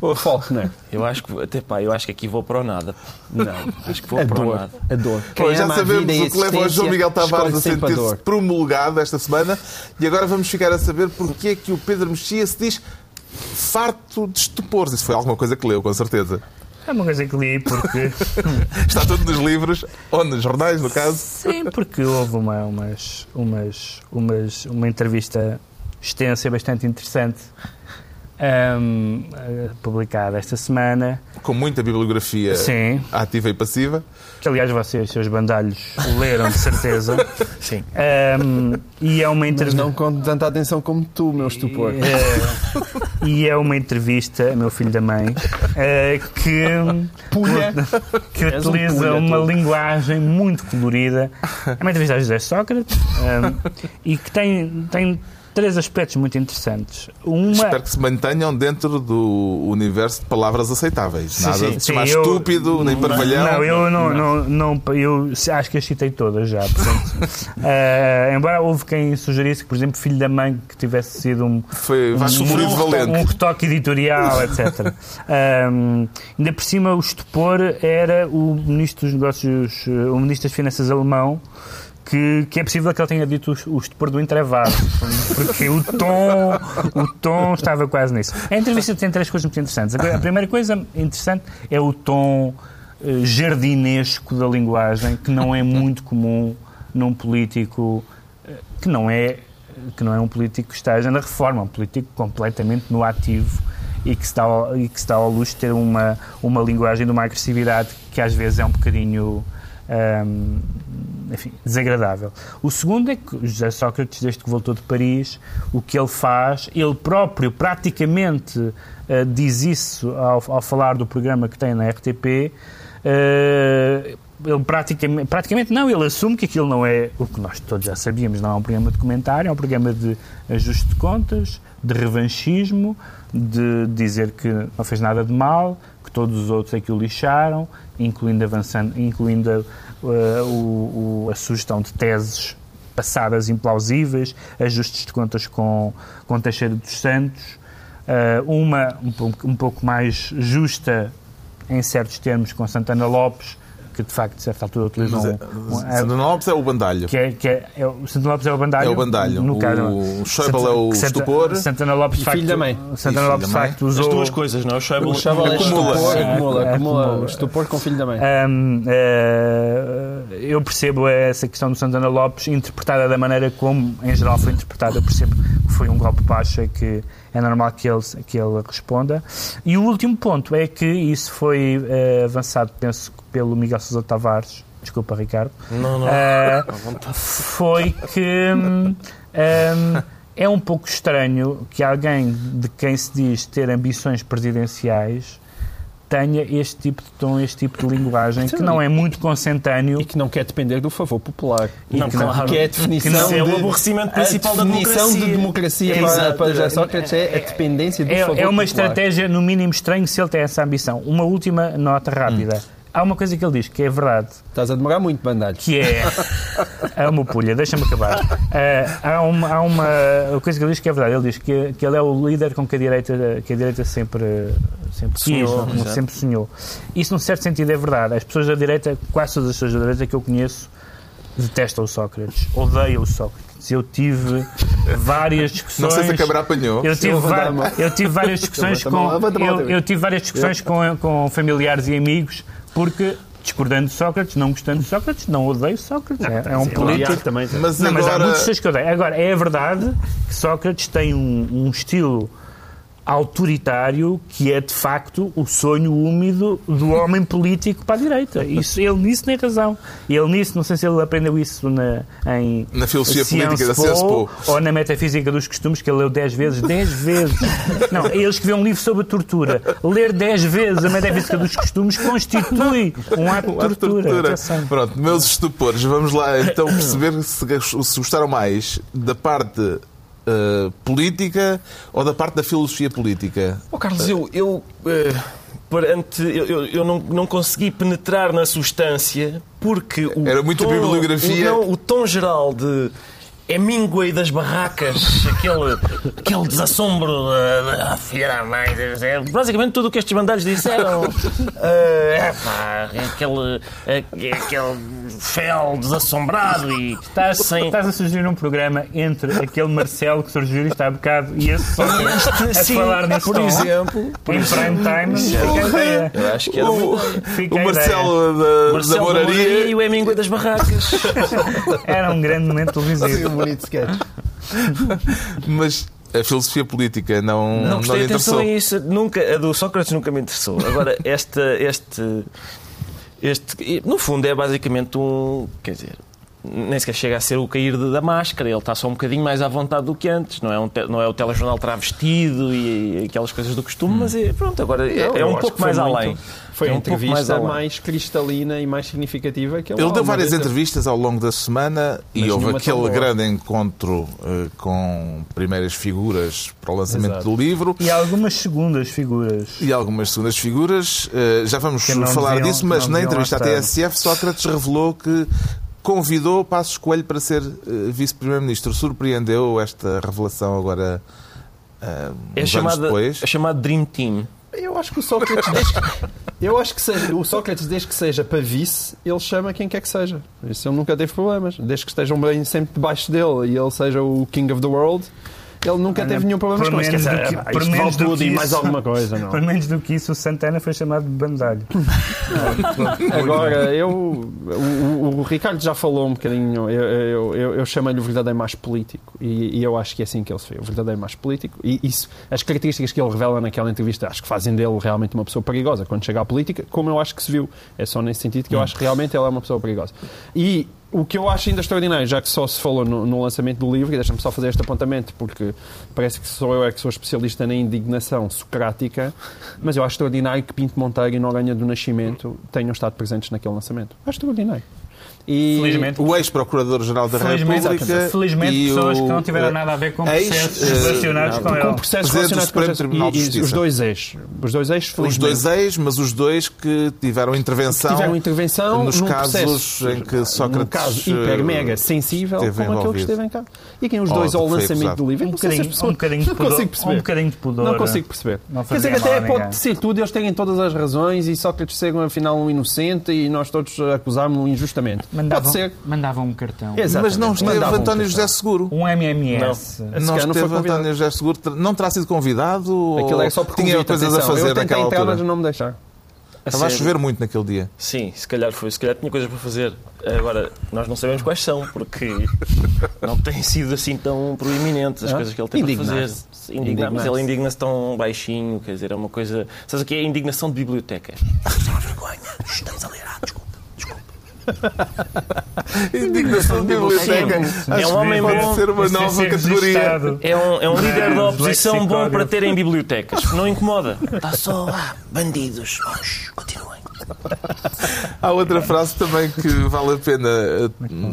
O Faulkner. Eu acho que, até pá, eu acho que aqui vou para o nada. Não. Acho que vou A para o dor. nada. A dor. Bom, já ama a vida sabemos o que leva o João Miguel Tavares a sentir-se promulgado esta semana e agora vamos ficar a saber porque é que o Pedro Mexia se diz farto de estupores. Isso foi alguma coisa que leu, com certeza. É uma coisa que li porque. Está tudo nos livros, ou nos jornais, no caso. Sim, porque houve uma, umas, umas, umas, uma entrevista extensa e bastante interessante ahm, eh, publicada esta semana. Com muita bibliografia Sim. ativa e passiva. que aliás vocês, seus bandalhos, leram de certeza. Sim. Ahm, e é uma Mas entrevista. não com tanta atenção como tu, meu estupor. É, e é uma entrevista, meu filho da mãe, eh, que, Pulha. que um utiliza pulha, uma tu. linguagem muito colorida. É uma entrevista a José Sócrates ahm, e que tem, tem três aspectos muito interessantes. Uma, Espero que se mantenham dentro do universo de palavras aceitáveis. Nada sim. de chamar Sim, eu- estúpido, nem parvalhão. Não, eu não, não, não, eu acho que as citei todas já. Portanto, eh, embora houve quem sugerisse que, por exemplo, filho da mãe que tivesse sido um, Foi um, um, um retoque editorial, etc. Ahm, ainda por cima, o estupor era o ministro dos Negócios, eh, o ministro das Finanças alemão. Que, que é possível que ele tenha dito o, o estupor do entrevado, porque o tom, o tom estava quase nisso. A entrevista tem três coisas muito interessantes. A, primeira coisa interessante é o tom eh, jardinesco da linguagem, que não é muito comum num político eh, que não é que não é um político que esteja na reforma, é um político completamente no ativo e que ao, e que dá ao luxo de ter uma, uma linguagem de uma agressividade que às vezes é um bocadinho hum, enfim, desagradável. O segundo é que José Sócrates, desde que voltou de Paris, o que ele faz, ele próprio praticamente eh, diz isso ao, ao falar do programa que tem na RTP. eh, ele praticamente, praticamente não, ele assume que aquilo não é o que nós todos já sabíamos, não é um programa de comentário, é um programa de ajuste de contas, de revanchismo, de dizer que não fez nada de mal, que todos os outros é que o lixaram, incluindo, avançando, incluindo eh, o- o- a sugestão de teses passadas implausíveis, ajustes de contas com, com Teixeira dos Santos, eh, uma um, um pouco mais justa em certos termos com Santana Lopes, que de facto, a certa altura, utilizam. Mas é, um- Santana Lopes é o bandalho. que é, que é, é o Santana Lopes é o bandalho. É o bandalho. No caso, O Schäuble é o Santa- estupor. Santana Lopes, E facto, filho da mãe. Santana Lopes, facto, As usou. duas coisas, não é? O Schäuble O Chaval é Acumula. estupor, É, acumula, é, acumula. acumula. Estupor com filho da mãe. Hum, eh, eu percebo essa questão do Santana Lopes interpretada da maneira como, em geral, foi interpretada. Eu percebo que foi um golpe baixo e que é normal que ele, que ele responda. E o último ponto é que isso foi eh, avançado, penso, pelo Miguel Sousa Tavares. Desculpa, Ricardo. Não, não. Vontade. foi que hum, hum, é um pouco estranho que alguém de quem se diz ter ambições presidenciais tenha este tipo de tom, este tipo de linguagem, que não é muito consentâneo. E que não quer depender do favor popular. E Não, que, claro. que é a definição Isso é o aborrecimento principal a da definição democracia. de democracia para, Exato. para José Sócrates é a dependência do favor É, é uma popular. estratégia, no mínimo, estranho se ele tem essa ambição. Uma última nota rápida. Há uma coisa que ele diz que é verdade, Estás a demorar muito, bandalho. que é. É uma pulha, deixa-me acabar. Ah, há, uma, há uma coisa que ele diz que é verdade. Ele diz que, que ele é o líder com que a direita, que a direita sempre, sempre quis, Sonhou, não- exato. sempre sonhou. Isso, num certo sentido, é verdade. As pessoas da direita, quase todas as pessoas da direita que eu conheço, detestam o Sócrates, odeiam o Sócrates. Eu tive várias Não discussões. sei se a câmara apanhou. Eu tive, eu tive várias discussões com eu, eu tive várias discussões com, com familiares e amigos porque discordando de Sócrates, não gostando de Sócrates, não odeio Sócrates. é, é um político. também. Mas Não, mas há agora. muitas pessoas que odeiam. Agora, é verdade que Sócrates tem um, um estilo autoritário que é de facto o sonho úmido do homem político para a direita. Isso, ele nisso tem razão. Ele nisso, não sei se ele aprendeu isso na, em Na filosofia Sciences política da Po Sciences Po. ou na metafísica dos costumes que ele leu 10 vezes, 10 vezes. Não, ele escreveu um livro sobre a tortura. Ler 10 vezes a metafísica dos costumes constitui um ato de tortura. tortura. Pronto, meus estupores, vamos lá então perceber se, se gostaram mais da parte eh, política ou da parte da filosofia política. Oh, Carlos, eu, eu, eh, perante, eu, eu, eu não, não consegui penetrar na substância porque o Era muita tom, bibliografia. O, não, o tom geral de Hemingway das barracas, aquele, aquele desassombro da, da filha da mãe, é basicamente tudo o que estes bandalhos disseram. Eh, epá, aquele, eh, aquele fel desassombrado e Estás, sem, estás a sugerir um programa entre aquele Marcelo que surgiu isto há bocado e esse Sócrates a Sim, falar nesse por tom. exemplo, em prime time, fica a ideia. eu acho que era O, Fica o Marcelo da, Marcelo da Moraria. e o Hemingway das barracas. Era um grande momento televisivo. Bonito sketch. Mas a filosofia política não, Não não, prestei lhe atenção interessou. a isso. Nunca, a do Sócrates nunca me interessou. Agora, esta, este, este. No fundo, é basicamente um. Quer dizer. Nem sequer chega a ser o cair da máscara, ele está só um bocadinho mais à vontade do que antes. Não é, um te- não é o telejornal travestido e, e aquelas coisas do costume, mas é, pronto, agora é, Não, é eu um pouco mais muito- além. Foi É a um pouco entrevista mais cristalina e mais significativa que ele Ele deu várias vez- entrevistas ao longo da semana e Mas houve nenhuma tão aquele grande encontro eh, com primeiras figuras para o lançamento Exato. do livro E algumas segundas figuras. e algumas segundas figuras. Eh, já vamos falar deviam- disso, mas na entrevista à. TSF, Sócrates revelou que convidou Passos Coelho para ser eh, vice-primeiro-ministro. Surpreendeu esta revelação agora, eh, É uns anos chamada, depois? é chamado Dream Team. Eu acho que o Sócrates, desde que, eu acho que seja, o Sócrates, desde que seja para vice, ele chama quem quer que seja. Isso ele nunca teve problemas. Desde que estejam bem sempre debaixo dele e ele seja o King of the World, ele nunca teve nenhum problema com isso. Quer menos dizer, do que- ah, por isto menos vale do tudo e mais isso. alguma coisa, não. Por menos do que isso, o Santana foi chamado de bandalho. Agora, eu, o, o- o Ricardo já falou um bocadinho, eu, eu, eu, eu chamei-lhe o verdadeiro mais político e, e eu acho que é assim que ele se vê, o verdadeiro mais político. E isso, as características que ele revela naquela entrevista acho que fazem dele realmente uma pessoa perigosa quando chega à política, como eu acho que se viu. É só nesse sentido que eu acho que realmente ele é uma pessoa perigosa. E o que eu acho ainda extraordinário, já que só se falou no, no lançamento do livro, e deixa-me só fazer este apontamento, porque parece que sou eu é que sou especialista na indignação socrática, mas eu acho extraordinário que Pinto Monteiro e Noronha do Nascimento tenham estado presentes naquele lançamento. Acho extraordinário. E Felizmente. o ex-procurador-geral da Felizmente, República felizmente e pessoas o, que não tiveram eh, nada a ver com processos eh, relacionados com com ele. processos relacionados com Supremo Tribunal de e- e Justiça. os dois ex. Os dois ex, Os felizmente. dois ex, mas os dois que tiveram intervenção, tiveram intervenção nos num casos processo, em que Sócrates num caso hiper eh, mega sensível como aquele que envolvido. esteve em cá. E aqui os dois ao que foi lançamento do livro. Um não bocadinho- pessoas- um bocadinho de não pudor- consigo perceber. um bocadinho de pudor, Não consigo perceber. não Quer dizer que até pode ser tudo, eles têm todas as razões e Sócrates ser afinal um inocente e nós todos acusámos-lo injustamente. Mandavam, Pode ser. mandavam um cartão. Exatamente. Mas não esteve Mandavam um António cartão. José Seguro. Um MMS. Não não foi esteve convidado. António José Seguro. Não terá sido convidado? Aquilo ou é só por tinha convite, coisas a atenção. fazer Eu tentei naquela altura? mas não me deixaram. A Estava a chover muito naquele dia. Sim, se calhar foi. Se calhar tinha coisas para fazer. Agora, nós não sabemos quais são, porque não têm sido assim tão proeminentes as Ah, coisas que ele tem para fazer. Indignar, mas ele indigna-se tão baixinho, quer dizer, é uma coisa. Sabes o que é a indignação de biblioteca? Estamos vergonha, estamos a ler, ah, desculpa, desculpa. Indignação de biblioteca. É um homem que pode bom. ser uma é nova ser categoria. É um, é um líder da oposição bom para ter em bibliotecas, não incomoda. Está só, ah, bandidos, Vamos, continuem. Há outra frase também que vale a pena eh,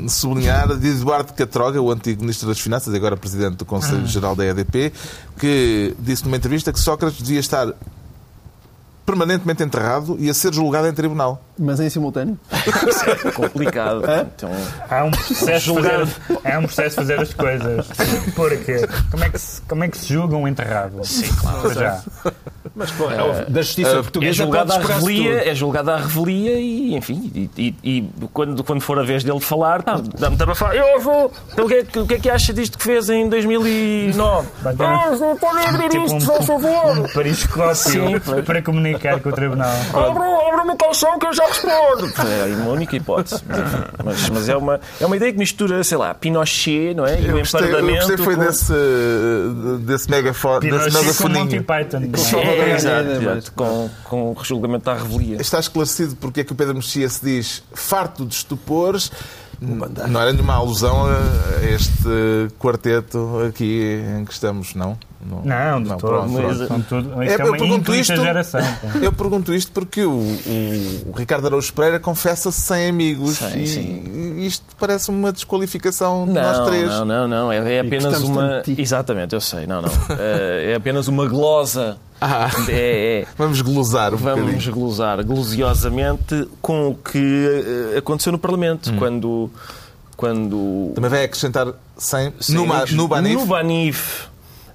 sublinhar, de Eduardo Catroga, o antigo Ministro das Finanças e agora Presidente do Conselho Geral da EDP, que disse numa entrevista que Sócrates devia estar permanentemente enterrado e a ser julgado em tribunal. Mas em simultâneo. É complicado. Então, Há um processo de fazer, há um processo fazer as coisas. Porque como é que se, como é que se julga um enterrado? Sim, claro. Já. Mas da justiça é portuguesa julgado à revelia, tudo. é julgado à revelia e, enfim, e, e- e quando, quando for a vez dele de falar, tá, dá-me para falar. Eu vou. O, que é, que- o que é que acha disto que fez em 2009? Vai ter um- Ah, não pode abrir Tipo isto, um, faz favor. um periscópio Sim, pois. para comunicar com o tribunal. Abra, abra uma calção que eu já respondo. É a única hipótese. Mas, enfim, mas, mas é, uma, é uma ideia que mistura, sei lá, Pinochet, não é? E Eu o gostei, eu gostei foi com- desse, desse megafone, desse Pinochet com Monty megafoninho. Python. não é? É, É, exato, é, exato, com, com o julgamento à revelia. Está esclarecido porque é que o Pedro Mexia se diz farto de estupores. Não era nenhuma alusão a este quarteto aqui em que estamos, não? Não, de todo. pronto, pronto. São tudo, É, isto é, eu uma pergunto isto- geração. Eu pergunto isto porque o, o- o Ricardo Araújo Pereira confessa-se sem amigos Sim, e, sim. isto parece uma desqualificação de nós três. Não, não, não. É, é apenas uma. Exatamente, eu sei. Não, não. É, é apenas uma glosa. Ah, É, é. vamos glosar um Vamos bocadinho. glosar glosiosamente com o que eh, aconteceu no Parlamento, Hum. quando. Quando. Também vai acrescentar 100 Sim, no, no Banif. No Banif.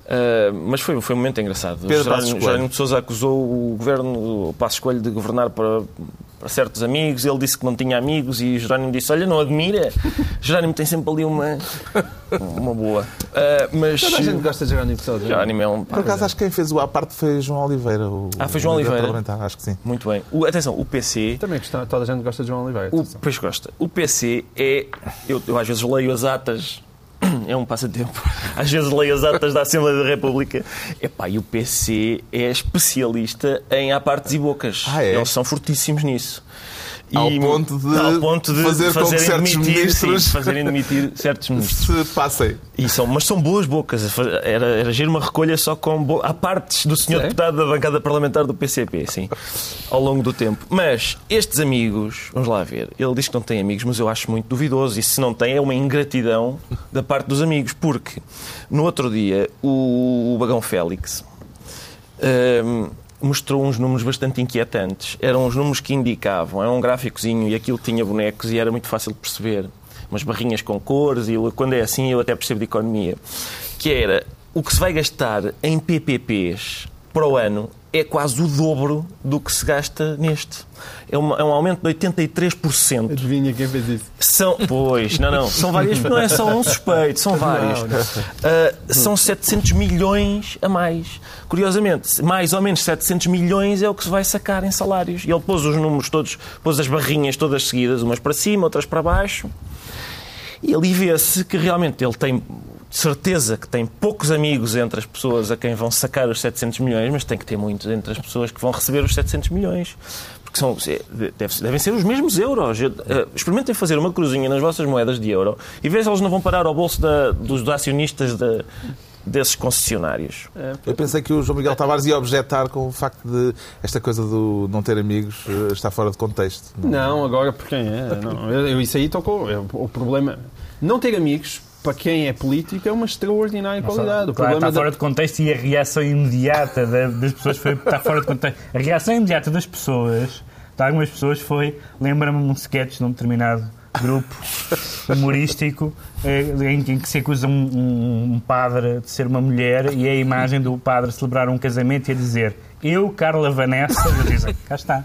Uh, mas foi, foi um momento engraçado. Pedro Jerónimo, de Sousa acusou o governo, o Passo Escolho, de governar para, para certos amigos. Ele disse que não tinha amigos e Jerónimo disse: Olha, não admira. Jerónimo tem sempre ali uma, uma boa. Uh, mas Toda a gente gosta de Jerónimo de Sousa. Jerónimo é um. Por acaso, acho que quem fez o à parte foi João Oliveira. O, Ah, foi João Oliveira. Acho que sim. Muito bem. O- atenção, o PC. Também toda a gente gosta de João Oliveira. O, pois gosta. O PC é. Eu, eu às vezes leio as atas. É um passatempo. Às vezes leio as atas da Assembleia da República. Epá, e o PC é especialista em apartes e bocas. Ah, é? Eles são fortíssimos nisso. Ao E- ponto de ao ponto de fazer com que certos demitir, ministros- sim, fazerem demitir certos ministros. Se passem. E são, mas são boas bocas. Era, era giro uma recolha só com bo... há partes do senhor Sim. deputado da bancada parlamentar do PCP, sim, ao longo do tempo. Mas estes amigos, vamos lá ver, ele diz que não tem amigos, mas eu acho muito duvidoso. E se não tem, é uma ingratidão da parte dos amigos, porque no outro dia o, o Bagão Félix. hum, mostrou uns números bastante inquietantes. Eram uns números que indicavam, era um gráficozinho e aquilo tinha bonecos e era muito fácil de perceber. Umas barrinhas com cores e quando é assim eu até percebo de economia. Que era o que se vai gastar em PPPs para o ano é quase o dobro do que se gasta neste. É, uma- é um aumento de 83%. Adivinha quem fez isso? São, pois, não, não, são várias, não é só um suspeito, são vários. Ah, são 700 milhões a mais. Curiosamente, mais ou menos 700 milhões é o que se vai sacar em salários. E ele pôs os números todos, pôs as barrinhas todas seguidas, umas para cima, outras para baixo. E ali vê-se que realmente ele tem certeza que tem poucos amigos entre as pessoas a quem vão sacar os 700 milhões, mas tem que ter muitos entre as pessoas que vão receber os 700 milhões. Porque são, deve- devem ser os mesmos euros. Eu, eh, Experimentem fazer uma cruzinha nas vossas moedas de euro e vejam se eles não vão parar ao bolso da- dos acionistas da, desses concessionários. Eu pensei que o João Miguel Tavares ia objetar com o facto de esta coisa do não ter amigos eh, estar fora de contexto. Não, agora por quem é? Não, eu, eu- isso aí tocou. Eu- o problema. Não ter amigos, para quem é político, é uma extraordinária qualidade. O Claro, problema está da- fora de contexto e a reação imediata da- das pessoas foi, está fora de contexto. A reação imediata das pessoas, de algumas pessoas, foi lembra-me um sketch de um determinado grupo humorístico eh, em, que- em que se acusa um, um- um padre de ser uma mulher e é a imagem do padre celebrar um casamento e a dizer eu, Carla Vanessa, e dizem, cá está.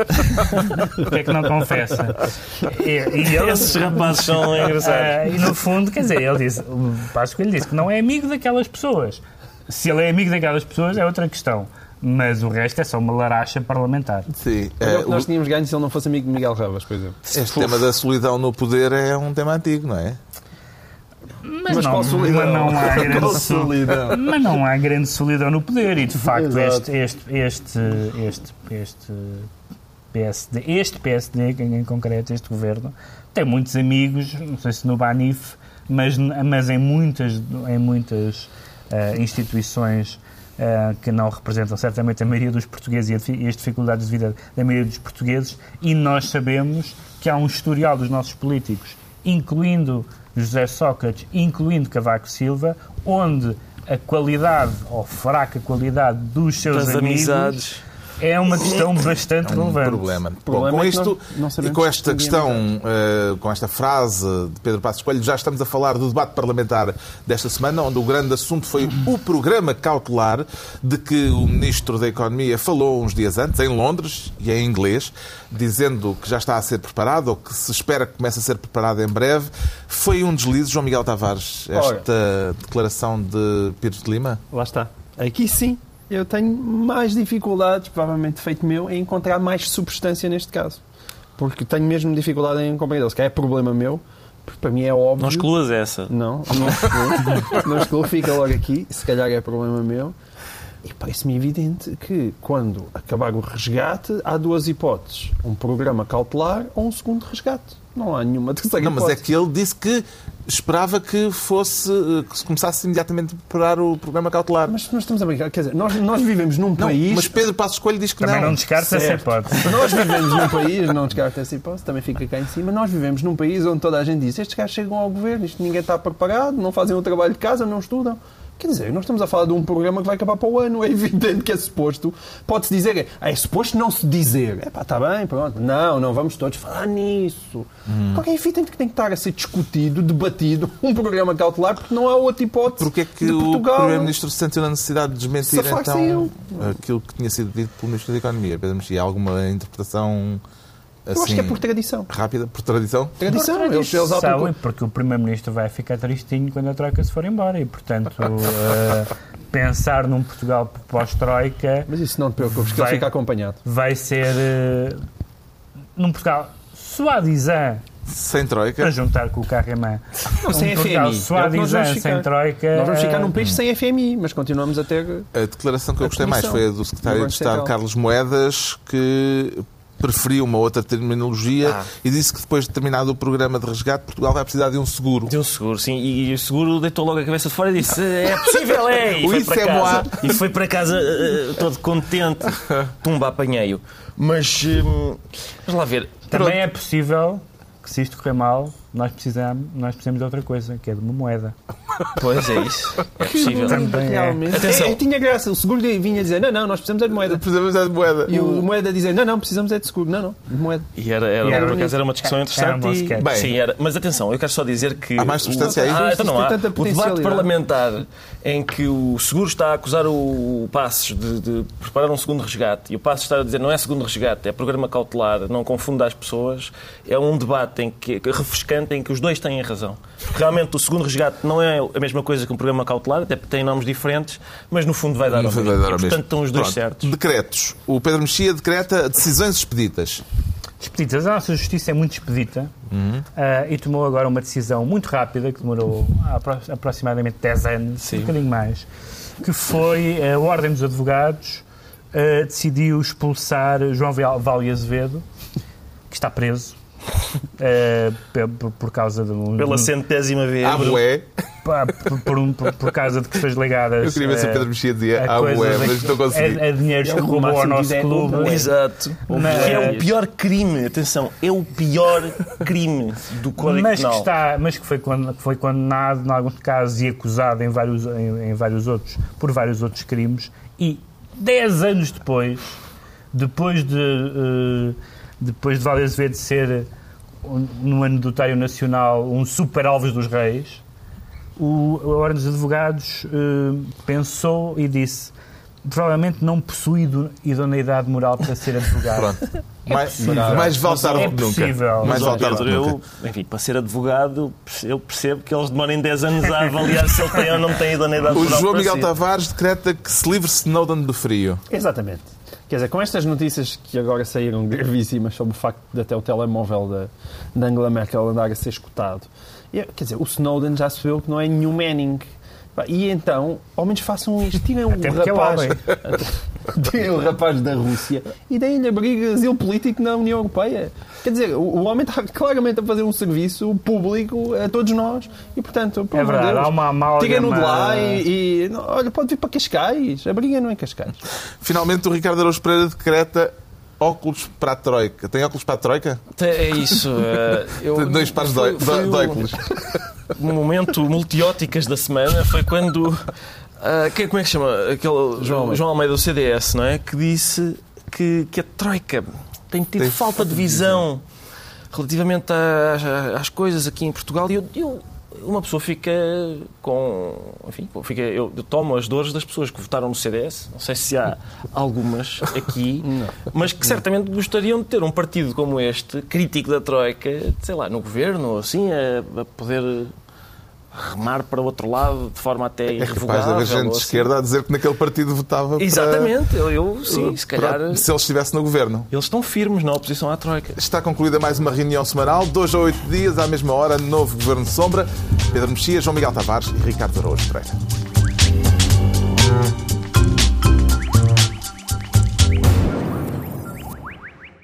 O que é que não confessa? E, e ele, Esses rapazes são engraçados. ah, e no fundo, quer dizer, ele disse, o Passos Coelho disse que não é amigo daquelas pessoas. Se ele é amigo daquelas pessoas é outra questão. Mas o resto é só uma laracha parlamentar. Sim. Eh, o que nós tínhamos ganho se ele não fosse amigo de Miguel Rabas, por exemplo. este tema da solidão no poder é um tema antigo, não é? Mas, não, qual solidão? mas não há grande solidão? Mas não há grande solidão no poder e de facto este, este, este, este, este PSD, este PSD em, concreto, este governo, tem muitos amigos, não sei se no Banif, mas, mas em muitas, em muitas eh, instituições eh, que não representam certamente a maioria dos portugueses e, e as dificuldades de vida da maioria dos portugueses, e nós sabemos que há um historial dos nossos políticos, incluindo José Sócrates, incluindo Cavaco Silva, onde a qualidade ou fraca qualidade dos seus Das amigos amizades. É uma questão bastante É um relevante. problema. Bom, problema com é isto nós e com esta questão, eh, com esta frase de Pedro Passos Coelho, já estamos a falar do debate parlamentar desta semana, onde o grande assunto foi o programa cautelar de que o Ministro da Economia falou uns dias antes, em Londres e em inglês, dizendo que já está a ser preparado ou que se espera que comece a ser preparado em breve. Foi um deslize, João Miguel Tavares, esta declaração de Pires de Lima? Lá está. Aqui sim, eu tenho mais dificuldades, provavelmente feito meu, em encontrar mais substância neste caso. Porque tenho mesmo dificuldade em compreender. Se calhar é problema meu, porque para mim é óbvio. Não excluas essa. Não, não excluo. não excluo, fica logo aqui. Se calhar é problema meu. E parece-me evidente que quando acabar o resgate, há duas hipóteses: um programa cautelar ou um segundo resgate. Não há nenhuma terceira Não, mas é que ele disse que esperava que fosse eh, que se começasse imediatamente a preparar o programa cautelar. Mas nós estamos a brincar. Quer dizer, nós, nós vivemos num Não, país. mas Pedro Passos Coelho diz que Também não, não. descarta essa hipótese. Nós vivemos num país, não descarta essa hipótese, também fica cá em cima. Nós vivemos num país onde toda a gente diz: estes gajos chegam ao governo, isto ninguém está preparado, não fazem o trabalho de casa, não estudam. Quer dizer, nós estamos a falar de um programa que vai acabar para o ano. É evidente que é suposto. Pode-se dizer, ah, é suposto não se dizer. É pá, está bem, pronto. Não, não vamos todos falar nisso. Porque é evidente que tem que estar a ser discutido, debatido, um programa cautelar, porque não há outra hipótese. Porque é que o. Primeiro-Ministro se sentiu na necessidade de desmentir então aquilo que tinha sido dito pelo Ministro da Economia? Pedro Mexia, alguma interpretação assim, Eu acho que é por tradição. rápida, por tradição? Tradição, Por eles, eles tradição, autam- e porque o Primeiro-Ministro vai ficar tristinho quando a Troika se for embora e, portanto, eh, pensar num Portugal pós-Troika Mas isso não te preocupes, que Vai. ele fica acompanhado. vai ser eh, num Portugal suadizan Sem troika? juntar com o Carreman. Não, sem um Portugal FMI. É que suadizan vamos sem ficar. Troika. Nós vamos ficar eh, num país sem FMI, mas continuamos a ter. A declaração que eu gostei mais foi a do Secretário de Estado, Central. Carlos Moedas, que preferiu uma outra terminologia Ah. e disse que depois de terminado o programa de resgate, Portugal vai precisar de um seguro. De um seguro, sim. E o seguro deitou logo a cabeça de fora e disse: É possível, é! E O foi para é casa. E foi para casa eh, todo contente. Tumba, apanhei-o. Mas, hum, vamos lá ver. Também é possível que, se isto correr mal, nós precisamos, nós precisamos de outra coisa, que é de uma moeda. Pois é isso. É possível. Também é. Realmente. Atenção. É, é, tinha graça. O seguro vinha dizer: não, não, nós precisamos é de moeda. Precisamos é de moeda. E o moeda dizer: não, não, precisamos é de seguro. Não, não, de moeda. E era, era, E era por acaso era uma discussão Era um interessante. bom e-. Bem. sim, era. Mas atenção, eu quero só dizer que. Há mais substância o, aí? Ah, então não há. O debate parlamentar em que o Seguro está a acusar o Passos de, de preparar um segundo resgate e o Passos está a dizer não é segundo resgate, é programa cautelar, não confunda as pessoas, é um debate em que, refrescante em que os dois têm razão. Realmente o segundo resgate não é a mesma coisa que um programa cautelar, até porque tem nomes diferentes, mas no fundo vai dar ao foi mesmo. dar ao E, mesmo. portanto estão os dois Pronto. certos. Decretos. O Pedro Mexia decreta decisões expeditas. Expeditas. A nossa justiça é muito expedita Uhum. ah, e tomou agora uma decisão muito rápida, que demorou apro- aproximadamente 10 anos, Sim. um bocadinho mais, que foi a Ordem dos Advogados ah, decidiu expulsar João Val- Val e Azevedo, que está preso. Pe- por, por causa de um, Pela centésima vez. Ah, bué. por, por, um- por- por causa de questões ligadas Eu queria ver se o a- Pedro Mexia dizia a ah, coisas ué, em mas que- não consegui. a, a dinheiros que É o roubou ao nosso que clube. quiser, Exato. Que é o pior crime, atenção, é o pior crime do Código mas que, está, mas que foi, que foi condenado em alguns casos e acusado em vários, em, em vários outros, por vários outros crimes e 10 anos depois, depois de, eh, depois de Vale Azevedo ser, no ano do Tário Nacional, um super Alves dos Reis, o, a Ordem dos Advogados eh, pensou e disse provavelmente não possui ido- idoneidade moral para ser advogado. Pronto. Mais, mais vale tarde é do que nunca. possível. Mais vale tarde do Pedro, que eu, nunca. enfim, para ser advogado, eu percebo que eles demorem 10 anos a avaliar se ele tem ou não tem idoneidade O moral João para Miguel. Tavares decreta que se livre Snowden do frio. Exatamente. Quer dizer, com estas notícias que agora saíram gravíssimas sobre o facto de até o telemóvel da, Angela Merkel andar a ser escutado, quer dizer, o Snowden já se viu que não é nenhum Manning. E então, ao menos façam isto, tirem o Até porque é rapaz, tirem o rapaz da Rússia. E deem-lhe abrigo de asilo político na União Europeia. Quer dizer, o, o homem está claramente a fazer um serviço público a todos nós. E, portanto, pelo É verdade, Deus, há uma amálgama- tirem-no de lá e, e- não, olha, pode vir para Cascais, abriguem-no em Cascais. Finalmente, o Ricardo Araújo Pereira decreta óculos para a Troika. Tem óculos para a Troika? É isso. eh, eu- dois pares de, de- de óculos. O momento multióticas da semana foi quando. ah, quem, como é que chama? Aquele João Almeida. João Almeida do CDS, não é? Que disse que, que a Troika tem tido Tem falta de visão relativamente às, às coisas aqui em Portugal. E eu, eu- uma pessoa fica com. Enfim, fica, eu, eu tomo as dores das pessoas que votaram no CDS. Não sei se há algumas aqui, mas que certamente gostariam de ter um partido como este, crítico da Troika, sei lá, no governo ou assim, a, a poder remar para o outro lado de forma até É capaz de haver gente de assim. esquerda a dizer que naquele partido votava para- Exatamente, eu, eu sim, se calhar. para- se ele estivesse no governo. Eles estão firmes na oposição à Troika. Está concluída mais uma reunião semanal, dois a oito dias, à mesma hora, novo Governo de Sombra. Pedro Mexia, João Miguel Tavares e Ricardo Araújo Pereira.